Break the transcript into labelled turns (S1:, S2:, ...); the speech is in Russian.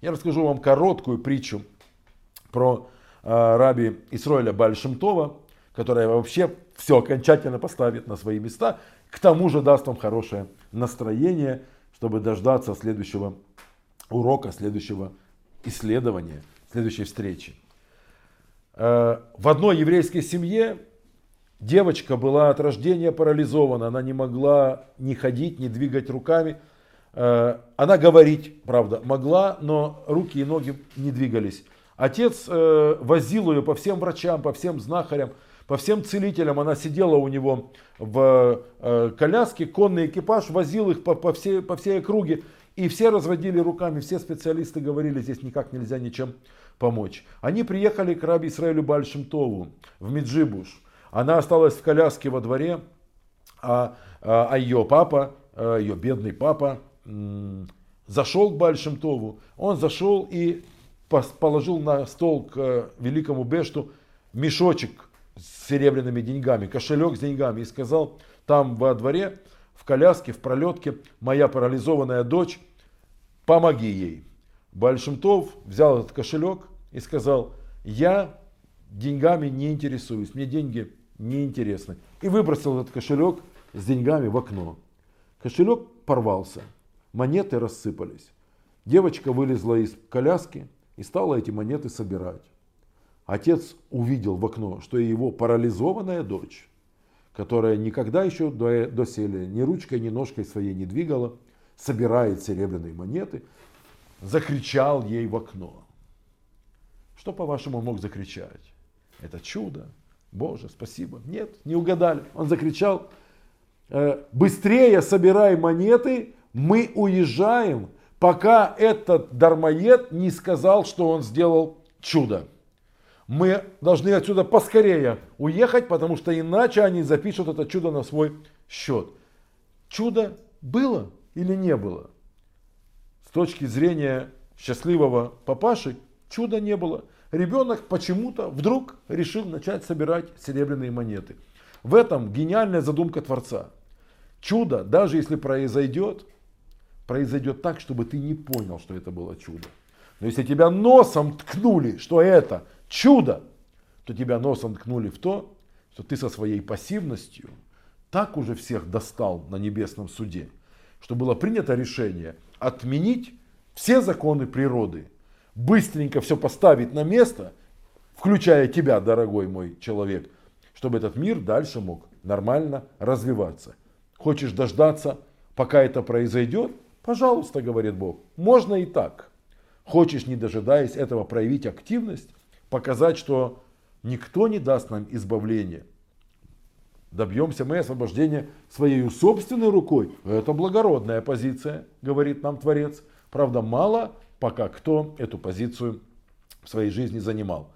S1: Я расскажу вам короткую притчу про э, раби Исроиля Бальшемтова, которая вообще все окончательно поставит на свои места. К тому же даст вам хорошее настроение, чтобы дождаться следующего урока, следующего исследования, следующей встречи. Э, в одной еврейской семье девочка была от рождения парализована, она не могла ни ходить, ни двигать руками. Э, она говорить, правда, могла, но руки и ноги не двигались. Отец э, возил ее по всем врачам, по всем знахарям, по всем целителям. Она сидела у него в коляске, конный экипаж возил их по, по, всей, по всей округе. И все разводили руками, все специалисты говорили, здесь никак нельзя ничем помочь. Они приехали к раби Исраилю Бальшемтову в Меджибуш. Она осталась в коляске во дворе, а, а, а ее папа, ее бедный папа, зашел к Бальшемтову. Он зашел и положил на стол к э, великому Бешту мешочек с серебряными деньгами, кошелек с деньгами и сказал, там во дворе, в коляске, в пролетке, моя парализованная дочь, помоги ей. Бальшемтов взял этот кошелек и сказал, я деньгами не интересуюсь, мне деньги не интересны. И выбросил этот кошелек с деньгами в окно. Кошелек порвался, монеты рассыпались. Девочка вылезла из коляски и стала эти монеты собирать. Отец увидел в окно, что его парализованная дочь, которая никогда еще до, до селя ни ручкой, ни ножкой своей не двигала, собирает серебряные монеты, закричал ей в окно. Что, по-вашему, мог закричать? Это чудо. Боже, спасибо. Нет, не угадали. Он закричал, «Э, быстрее собирай монеты, мы уезжаем, пока этот дармоед не сказал, что он сделал чудо. Мы должны отсюда поскорее уехать, потому что иначе они запишут это чудо на свой счет. Чудо было или не было? С точки зрения счастливого папаши чуда не было. Ребенок почему-то вдруг решил начать собирать серебряные монеты. В этом гениальная задумка Творца. Чудо, даже если произойдет, произойдет так, чтобы ты не понял, что это было чудо. Но если тебя носом ткнули, что это чудо, то тебя носом ткнули в то, что ты со своей пассивностью так уже всех достал на небесном суде, что было принято решение отменить все законы природы, быстренько все поставить на место, включая тебя, дорогой мой человек, чтобы этот мир дальше мог нормально развиваться. Хочешь дождаться, пока это произойдет? Пожалуйста, говорит Бог, можно и так. Хочешь, не дожидаясь этого, проявить активность, показать, что никто не даст нам избавления, Добьемся мы освобождения своей собственной рукой. Это благородная позиция, говорит нам Творец. Правда, мало пока кто эту позицию в своей жизни занимал.